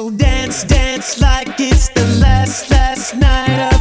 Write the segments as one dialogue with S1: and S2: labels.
S1: So dance, dance like
S2: it's
S1: the last, last
S2: night of.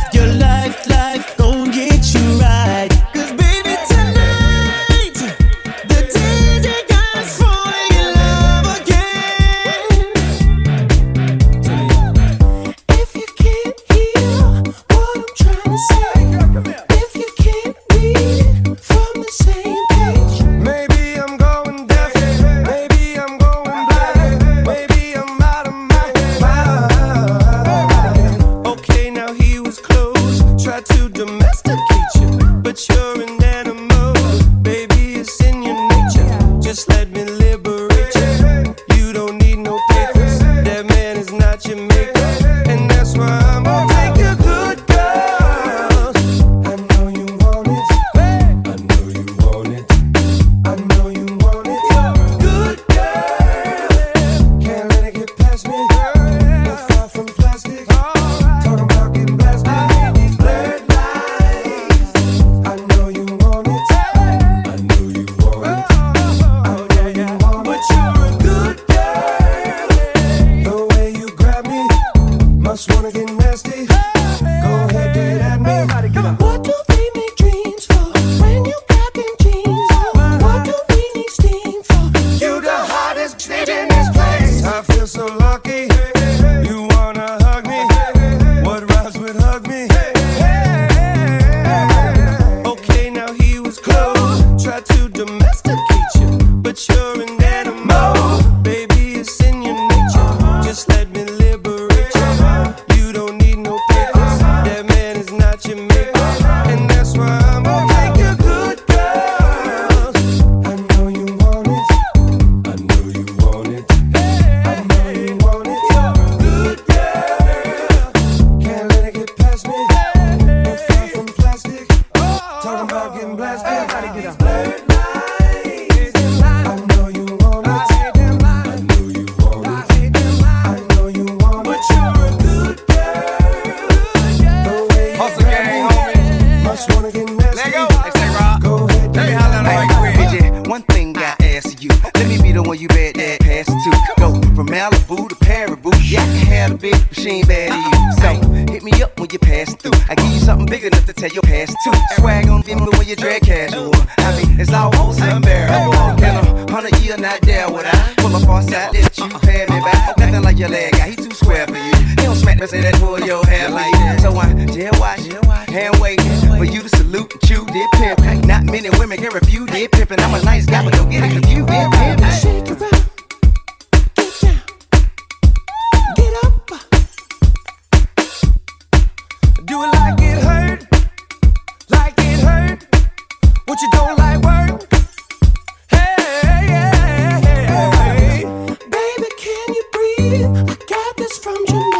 S2: about getting blasted. You. Be the one you bet that pass to. Go from Malibu to Paribu. Yeah, I can have a big machine bad to you. So hit me up when you pass through. I give you something big enough to tell your pass to. Swag on them when you drag casual. I mean, it's almost unbearable. In a hundred year, not there would I pull up on side, let you pay me back. Nothing like your leg guy, he too square for you. He don't smack me, say that pull your hair like that. So I jail watch, hand waiting for you to salute and chew, did pimp. Not many women can refuse, did pimpin'. I'm a nice guy, but don't get it confused, did pimp.
S3: What you don't like work. Hey, hey, hey, hey. Baby, can you breathe? I got this from Jamaica.